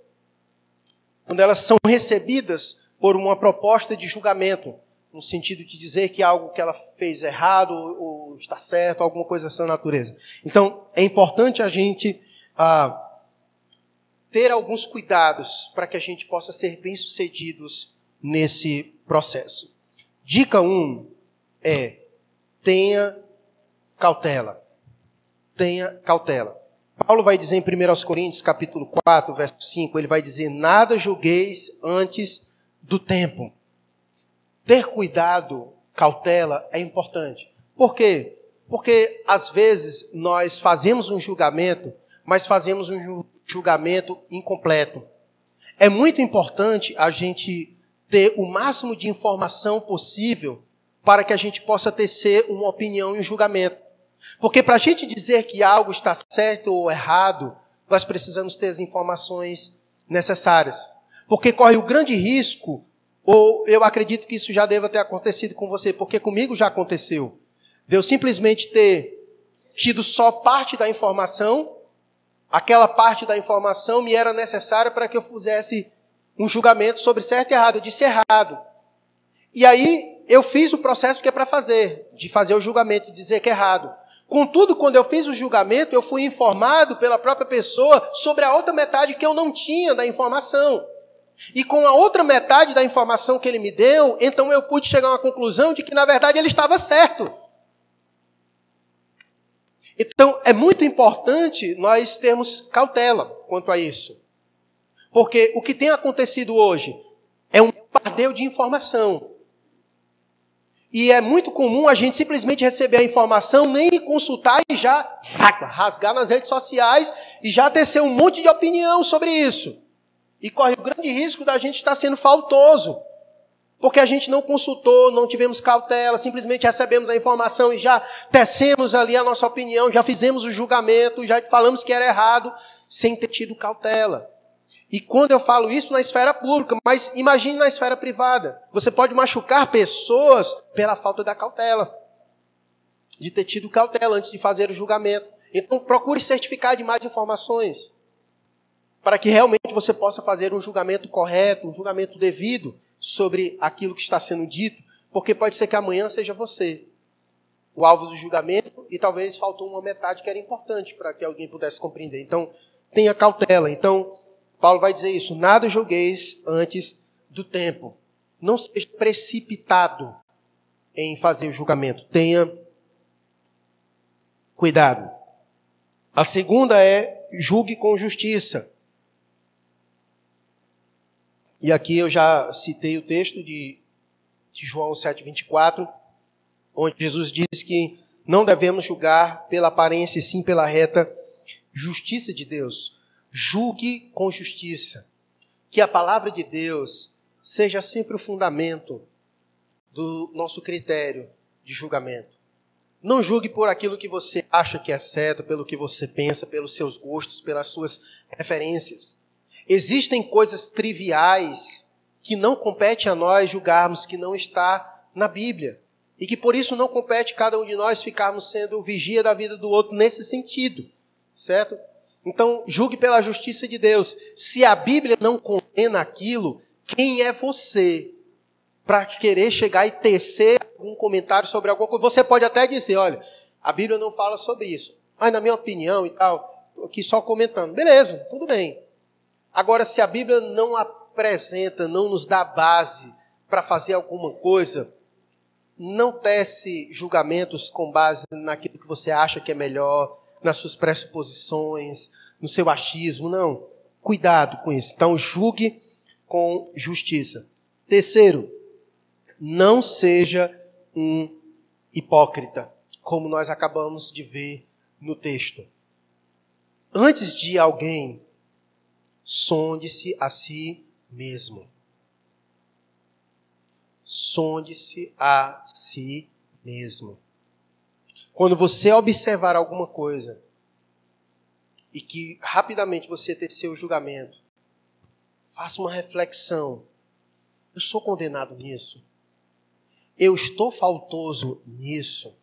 [SPEAKER 1] quando elas são recebidas por uma proposta de julgamento, no sentido de dizer que algo que ela fez errado ou, está certo, alguma coisa dessa natureza. Então, é importante a gente ah, ter alguns cuidados para que a gente possa ser bem-sucedidos nesse processo. Dica 1 um é: tenha cautela. Tenha cautela. Paulo vai dizer em 1 Coríntios, capítulo 4, verso 5, ele vai dizer: Nada julgueis antes do tempo. Ter cuidado, cautela, é importante. Por quê? Porque às vezes nós fazemos um julgamento, mas fazemos um julgamento incompleto. É muito importante a gente ter o máximo de informação possível para que a gente possa tecer uma opinião e um julgamento. Porque para a gente dizer que algo está certo ou errado, nós precisamos ter as informações necessárias. Porque corre o grande risco, ou eu acredito que isso já deva ter acontecido com você, porque comigo já aconteceu, de eu simplesmente ter tido só parte da informação, aquela parte da informação me era necessária para que eu fizesse um julgamento sobre certo e errado. Eu disse errado. E aí eu fiz o processo que é para fazer, de fazer o julgamento, de dizer que é errado. Contudo, quando eu fiz o julgamento, eu fui informado pela própria pessoa sobre a outra metade que eu não tinha da informação. E com a outra metade da informação que ele me deu, então eu pude chegar a uma conclusão de que, na verdade, ele estava certo. Então, é muito importante nós termos cautela quanto a isso. Porque o que tem acontecido hoje é um bombardeio de informação. E é muito comum a gente simplesmente receber a informação, nem consultar e já rasgar nas redes sociais e já tecer um monte de opinião sobre isso. E corre o grande risco da gente estar sendo faltoso. Porque a gente não consultou, não tivemos cautela, simplesmente recebemos a informação e já tecemos ali a nossa opinião, já fizemos o julgamento, já falamos que era errado, sem ter tido cautela. E quando eu falo isso na esfera pública, mas imagine na esfera privada. Você pode machucar pessoas pela falta da cautela. De ter tido cautela antes de fazer o julgamento. Então procure certificar de mais informações para que realmente você possa fazer um julgamento correto, um julgamento devido sobre aquilo que está sendo dito, porque pode ser que amanhã seja você o alvo do julgamento e talvez faltou uma metade que era importante para que alguém pudesse compreender. Então, tenha cautela. Então, Paulo vai dizer isso: nada julgueis antes do tempo. Não seja precipitado em fazer o julgamento. Tenha cuidado. A segunda é julgue com justiça. E aqui eu já citei o texto de, de João 7,24, onde Jesus diz que não devemos julgar pela aparência, e sim pela reta justiça de Deus. Julgue com justiça. Que a palavra de Deus seja sempre o fundamento do nosso critério de julgamento. Não julgue por aquilo que você acha que é certo, pelo que você pensa, pelos seus gostos, pelas suas referências. Existem coisas triviais que não compete a nós julgarmos que não está na Bíblia. E que por isso não compete cada um de nós ficarmos sendo vigia da vida do outro nesse sentido. Certo? Então, julgue pela justiça de Deus. Se a Bíblia não condena aquilo, quem é você para querer chegar e tecer algum comentário sobre alguma coisa? Você pode até dizer, olha, a Bíblia não fala sobre isso. Mas na minha opinião e tal, aqui só comentando. Beleza, tudo bem. Agora, se a Bíblia não apresenta, não nos dá base para fazer alguma coisa, não tece julgamentos com base naquilo que você acha que é melhor, nas suas pressuposições, no seu achismo, não. Cuidado com isso. Então, julgue com justiça. Terceiro, não seja um hipócrita, como nós acabamos de ver no texto. Antes de alguém sonde-se a si mesmo. Sonde-se a si mesmo. Quando você observar alguma coisa e que rapidamente você ter seu julgamento, faça uma reflexão. Eu sou condenado nisso? Eu estou faltoso nisso?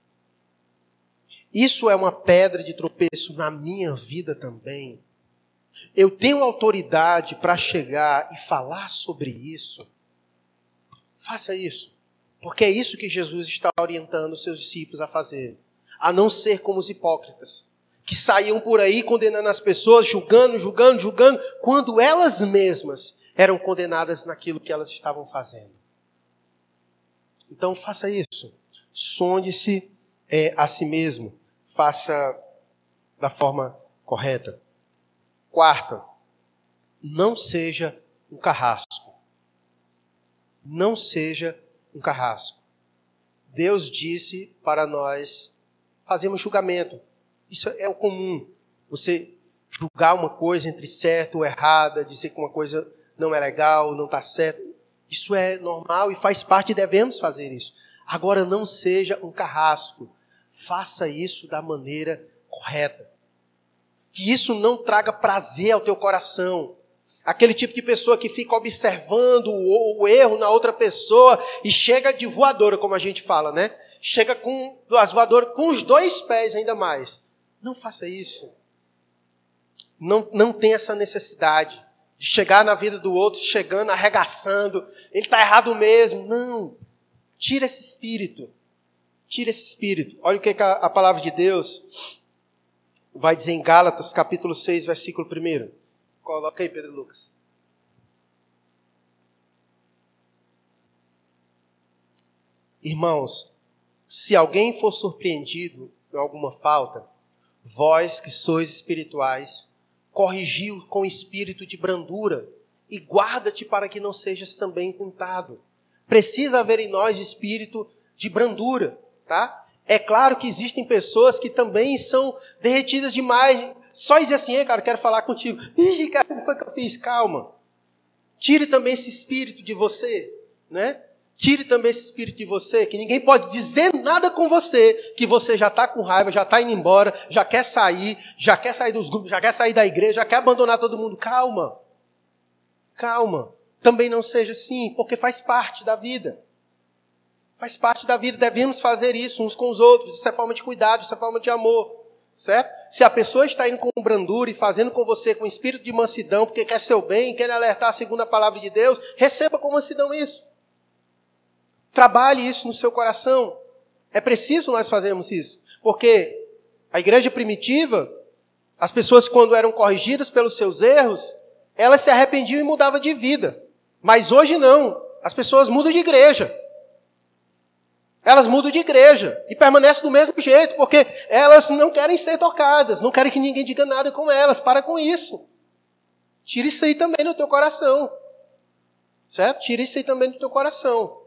[SPEAKER 1] Isso é uma pedra de tropeço na minha vida também? eu tenho autoridade para chegar e falar sobre isso, faça isso. Porque é isso que Jesus está orientando os seus discípulos a fazer. A não ser como os hipócritas, que saíam por aí condenando as pessoas, julgando, julgando, julgando, quando elas mesmas eram condenadas naquilo que elas estavam fazendo. Então faça isso. Sonde-se é, a si mesmo. Faça da forma correta. Quarta, não seja um carrasco. Não seja um carrasco. Deus disse para nós fazermos julgamento. Isso é o comum. Você julgar uma coisa entre certo ou errada, dizer que uma coisa não é legal, não está certo. Isso é normal e faz parte e devemos fazer isso. Agora não seja um carrasco. Faça isso da maneira correta. Que isso não traga prazer ao teu coração. Aquele tipo de pessoa que fica observando o erro na outra pessoa e chega de voadora, como a gente fala, né? Chega com as voadoras com os dois pés ainda mais. Não faça isso. Não, não tem essa necessidade de chegar na vida do outro, chegando, arregaçando, ele está errado mesmo. Não. Tira esse espírito. Tira esse espírito. Olha o que, que a, a, palavra de Deus vai dizer em Gálatas, capítulo 6, versículo 1. Coloca aí, Pedro Lucas. Irmãos, se alguém for surpreendido em alguma falta, vós que sois espirituais, corrigiu com espírito de brandura e guarda-te para que não sejas também tentado. Precisa haver em nós espírito de brandura, tá? É claro que existem pessoas que também são derretidas demais. Só dizer assim, Ei, cara, quero falar contigo. Ih, cara, o que foi que eu fiz? Calma. Tire também esse espírito de você, né? Tire também esse espírito de você, que ninguém pode dizer nada com você, que você já está com raiva, já está indo embora, já quer sair, já quer sair dos grupos, já quer sair da igreja, já quer abandonar todo mundo. Calma. Calma. Também não seja assim, porque faz parte da vida. Faz parte da vida, devemos fazer isso uns com os outros. Isso é forma de cuidado, isso é forma de amor. Certo? Se a pessoa está indo com brandura e fazendo com você com espírito de mansidão, porque quer seu bem, quer alertar segundo a palavra de Deus, receba com mansidão isso. Trabalhe isso no seu coração. É preciso nós fazermos isso. Porque a igreja primitiva, as pessoas, quando eram corrigidas pelos seus erros, elas se arrependiam e mudavam de vida. Mas hoje não. As pessoas mudam de igreja. Elas mudam de igreja e permanecem do mesmo jeito, porque elas não querem ser tocadas, não querem que ninguém diga nada com elas. Para com isso. Tire isso aí também do teu coração. Certo? Tire isso aí também do teu coração.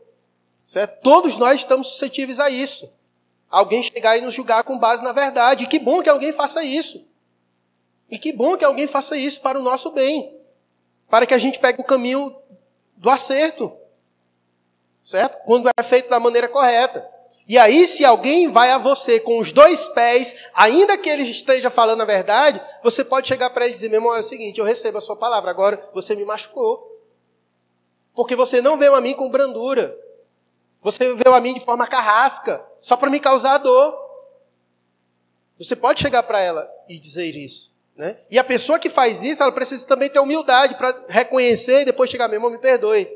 [SPEAKER 1] Certo? Todos nós estamos suscetíveis a isso. Alguém chegar e nos julgar com base na verdade. E que bom que alguém faça isso. E que bom que alguém faça isso para o nosso bem. Para que a gente pegue o caminho do acerto. Certo? Quando é feito da maneira correta. E aí, se alguém vai a você com os dois pés, ainda que ele esteja falando a verdade, você pode chegar para ele e dizer: meu irmão, é o seguinte, eu recebo a sua palavra, agora você me machucou. Porque você não veio a mim com brandura. Você veio a mim de forma carrasca, só para me causar dor. Você pode chegar para ela e dizer isso. Né? E a pessoa que faz isso, ela precisa também ter humildade para reconhecer e depois chegar, meu irmão, me perdoe.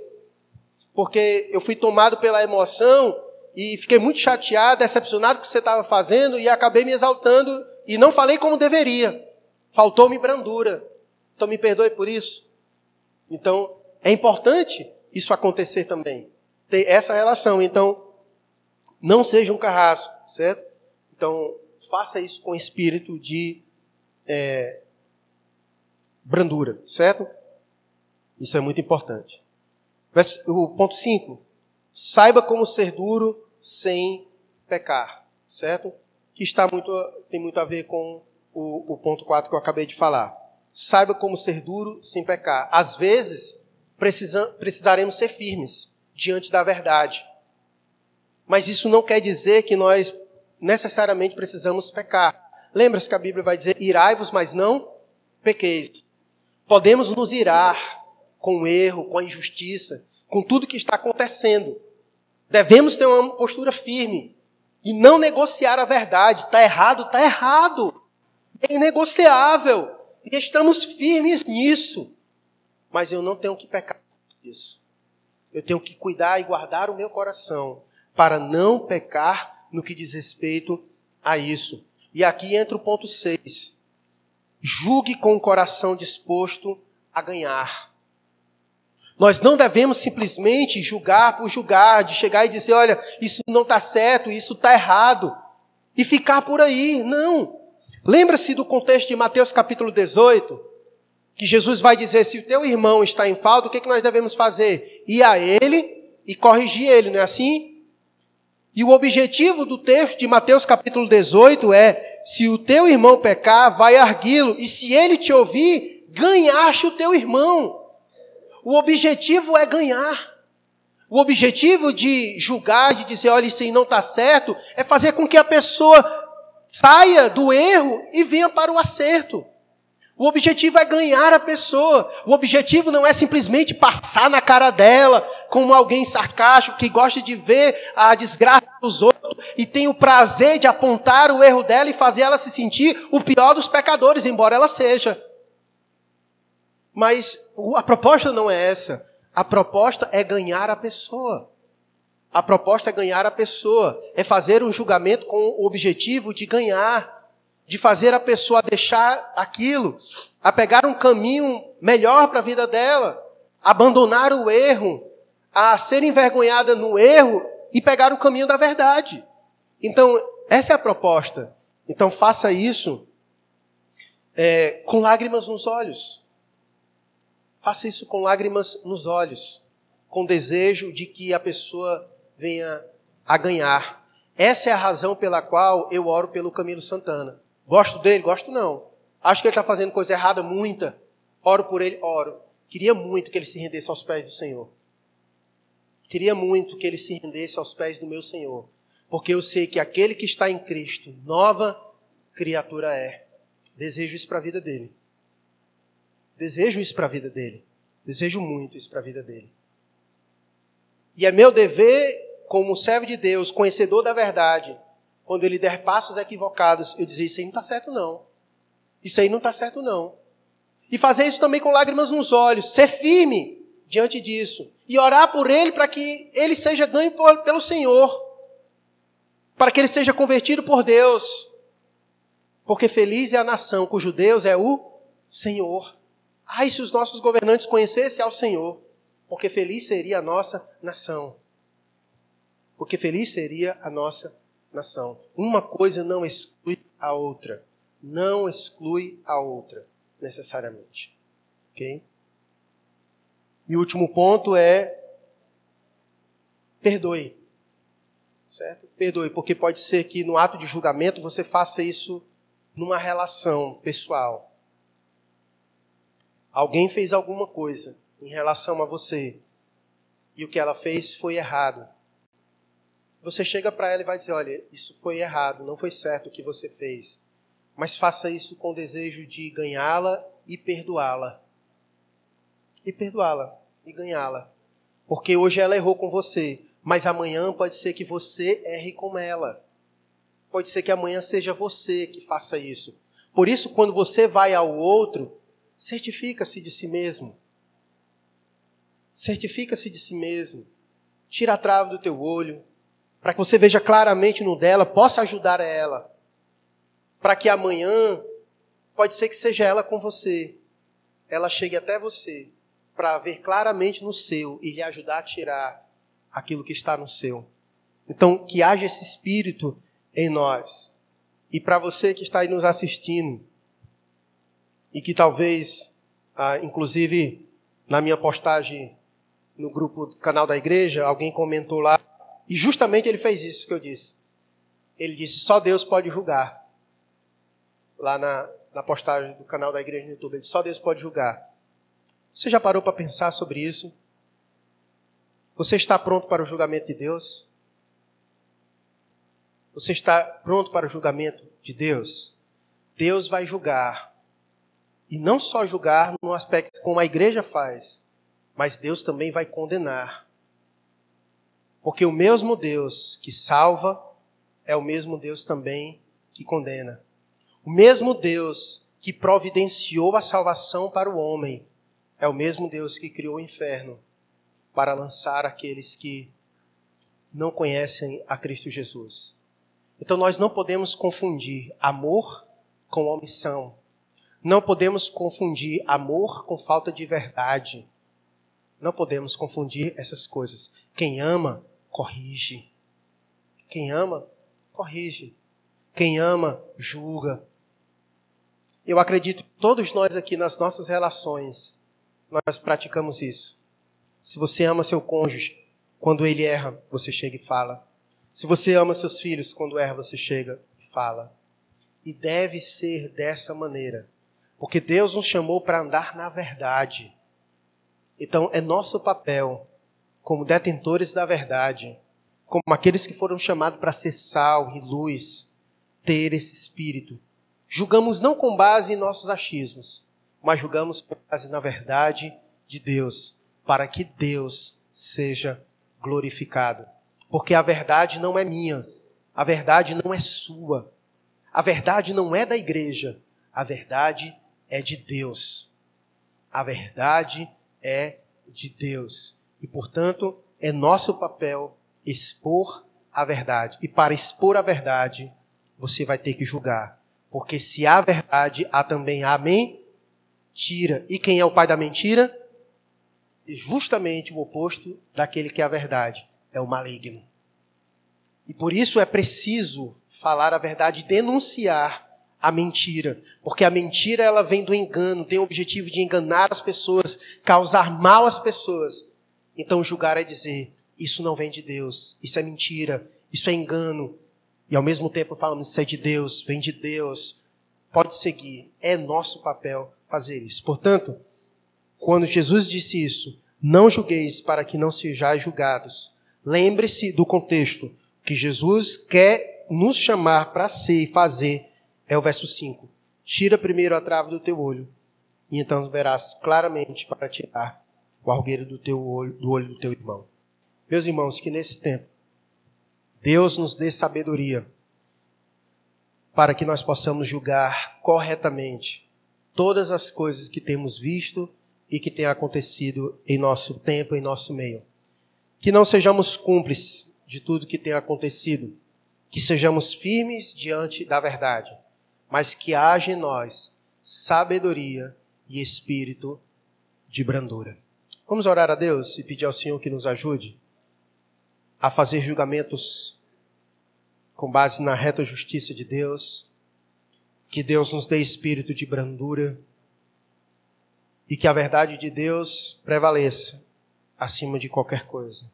[SPEAKER 1] Porque eu fui tomado pela emoção e fiquei muito chateado, decepcionado com o que você estava fazendo e acabei me exaltando e não falei como deveria. Faltou-me brandura. Então me perdoe por isso. Então é importante isso acontecer também ter essa relação. Então, não seja um carrasco, certo? Então, faça isso com espírito de é, brandura, certo? Isso é muito importante. O ponto 5. Saiba como ser duro sem pecar, certo? Que está muito, tem muito a ver com o, o ponto 4 que eu acabei de falar. Saiba como ser duro sem pecar. Às vezes, precisa, precisaremos ser firmes diante da verdade. Mas isso não quer dizer que nós necessariamente precisamos pecar. Lembra-se que a Bíblia vai dizer: irai-vos, mas não pequeis. Podemos nos irar com o erro, com a injustiça, com tudo que está acontecendo. Devemos ter uma postura firme e não negociar a verdade. Está errado, está errado. É inegociável. E estamos firmes nisso. Mas eu não tenho que pecar isso. Eu tenho que cuidar e guardar o meu coração para não pecar no que diz respeito a isso. E aqui entra o ponto 6. Julgue com o coração disposto a ganhar. Nós não devemos simplesmente julgar por julgar, de chegar e dizer, olha, isso não está certo, isso está errado, e ficar por aí. Não. Lembra-se do contexto de Mateus capítulo 18, que Jesus vai dizer: se o teu irmão está em falta, o que, é que nós devemos fazer? ir a ele e corrigir ele, não é assim? E o objetivo do texto de Mateus capítulo 18 é: se o teu irmão pecar, vai arguí-lo, e se ele te ouvir, ganhaste o teu irmão. O objetivo é ganhar. O objetivo de julgar, de dizer, olha, isso aí não está certo, é fazer com que a pessoa saia do erro e venha para o acerto. O objetivo é ganhar a pessoa. O objetivo não é simplesmente passar na cara dela como alguém sarcástico que gosta de ver a desgraça dos outros e tem o prazer de apontar o erro dela e fazer ela se sentir o pior dos pecadores, embora ela seja. Mas a proposta não é essa. A proposta é ganhar a pessoa. A proposta é ganhar a pessoa, é fazer um julgamento com o objetivo de ganhar de fazer a pessoa deixar aquilo, a pegar um caminho melhor para a vida dela, abandonar o erro, a ser envergonhada no erro e pegar o caminho da verdade. Então, essa é a proposta. Então, faça isso é, com lágrimas nos olhos. Faça isso com lágrimas nos olhos, com desejo de que a pessoa venha a ganhar. Essa é a razão pela qual eu oro pelo Camilo Santana. Gosto dele? Gosto não. Acho que ele está fazendo coisa errada, muita. Oro por ele? Oro. Queria muito que ele se rendesse aos pés do Senhor. Queria muito que ele se rendesse aos pés do meu Senhor. Porque eu sei que aquele que está em Cristo, nova criatura é. Desejo isso para a vida dele. Desejo isso para a vida dele. Desejo muito isso para a vida dele. E é meu dever, como servo de Deus, conhecedor da verdade, quando ele der passos equivocados, eu dizer: Isso aí não está certo, não. Isso aí não está certo, não. E fazer isso também com lágrimas nos olhos, ser firme diante disso. E orar por ele para que ele seja ganho pelo Senhor. Para que ele seja convertido por Deus. Porque feliz é a nação cujo Deus é o Senhor. Ai, se os nossos governantes conhecessem ao Senhor. Porque feliz seria a nossa nação. Porque feliz seria a nossa nação. Uma coisa não exclui a outra. Não exclui a outra, necessariamente. Ok? E o último ponto é perdoe. Certo? Perdoe, porque pode ser que no ato de julgamento você faça isso numa relação pessoal. Alguém fez alguma coisa em relação a você e o que ela fez foi errado você chega para ela e vai dizer: olha, isso foi errado, não foi certo o que você fez. Mas faça isso com o desejo de ganhá-la e perdoá-la. E perdoá-la e ganhá-la. Porque hoje ela errou com você, mas amanhã pode ser que você erre com ela. Pode ser que amanhã seja você que faça isso. Por isso, quando você vai ao outro, certifica-se de si mesmo. Certifica-se de si mesmo. Tira a trave do teu olho, para que você veja claramente no dela, possa ajudar ela, para que amanhã, pode ser que seja ela com você, ela chegue até você, para ver claramente no seu e lhe ajudar a tirar aquilo que está no seu. Então, que haja esse espírito em nós. E para você que está aí nos assistindo, e que talvez, ah, inclusive na minha postagem no grupo do canal da igreja, alguém comentou lá e justamente ele fez isso que eu disse. Ele disse: só Deus pode julgar. Lá na, na postagem do canal da igreja no YouTube, ele disse: só Deus pode julgar. Você já parou para pensar sobre isso? Você está pronto para o julgamento de Deus? Você está pronto para o julgamento de Deus? Deus vai julgar. E não só julgar no aspecto como a igreja faz, mas Deus também vai condenar. Porque o mesmo Deus que salva é o mesmo Deus também que condena. O mesmo Deus que providenciou a salvação para o homem é o mesmo Deus que criou o inferno para lançar aqueles que não conhecem a Cristo Jesus. Então nós não podemos confundir amor com omissão. Não podemos confundir amor com falta de verdade. Não podemos confundir essas coisas. Quem ama corrige. Quem ama, corrige. Quem ama, julga. Eu acredito que todos nós aqui nas nossas relações, nós praticamos isso. Se você ama seu cônjuge, quando ele erra, você chega e fala. Se você ama seus filhos, quando erra, você chega e fala. E deve ser dessa maneira. Porque Deus nos chamou para andar na verdade. Então, é nosso papel, como detentores da verdade, como aqueles que foram chamados para ser sal e luz, ter esse espírito. Julgamos não com base em nossos achismos, mas julgamos com base na verdade de Deus, para que Deus seja glorificado. Porque a verdade não é minha, a verdade não é sua, a verdade não é da igreja, a verdade é de Deus. A verdade é de Deus. E, portanto, é nosso papel expor a verdade. E para expor a verdade, você vai ter que julgar. Porque se há verdade, há também a mentira. E quem é o pai da mentira? Justamente o oposto daquele que é a verdade. É o maligno. E por isso é preciso falar a verdade, denunciar a mentira, porque a mentira ela vem do engano, tem o objetivo de enganar as pessoas, causar mal às pessoas. Então julgar é dizer: isso não vem de Deus, isso é mentira, isso é engano. E ao mesmo tempo falamos: isso é de Deus, vem de Deus. Pode seguir, é nosso papel fazer isso. Portanto, quando Jesus disse isso, não julgueis para que não sejais julgados. Lembre-se do contexto que Jesus quer nos chamar para ser e fazer é o verso 5. Tira primeiro a trave do teu olho, e então verás claramente para tirar o algueiro do teu olho, do olho do teu irmão. Meus irmãos, que nesse tempo Deus nos dê sabedoria para que nós possamos julgar corretamente todas as coisas que temos visto e que têm acontecido em nosso tempo, em nosso meio. Que não sejamos cúmplices de tudo que tem acontecido, que sejamos firmes diante da verdade, mas que haja em nós sabedoria e espírito de brandura. Vamos orar a Deus e pedir ao Senhor que nos ajude a fazer julgamentos com base na reta justiça de Deus, que Deus nos dê espírito de brandura e que a verdade de Deus prevaleça acima de qualquer coisa.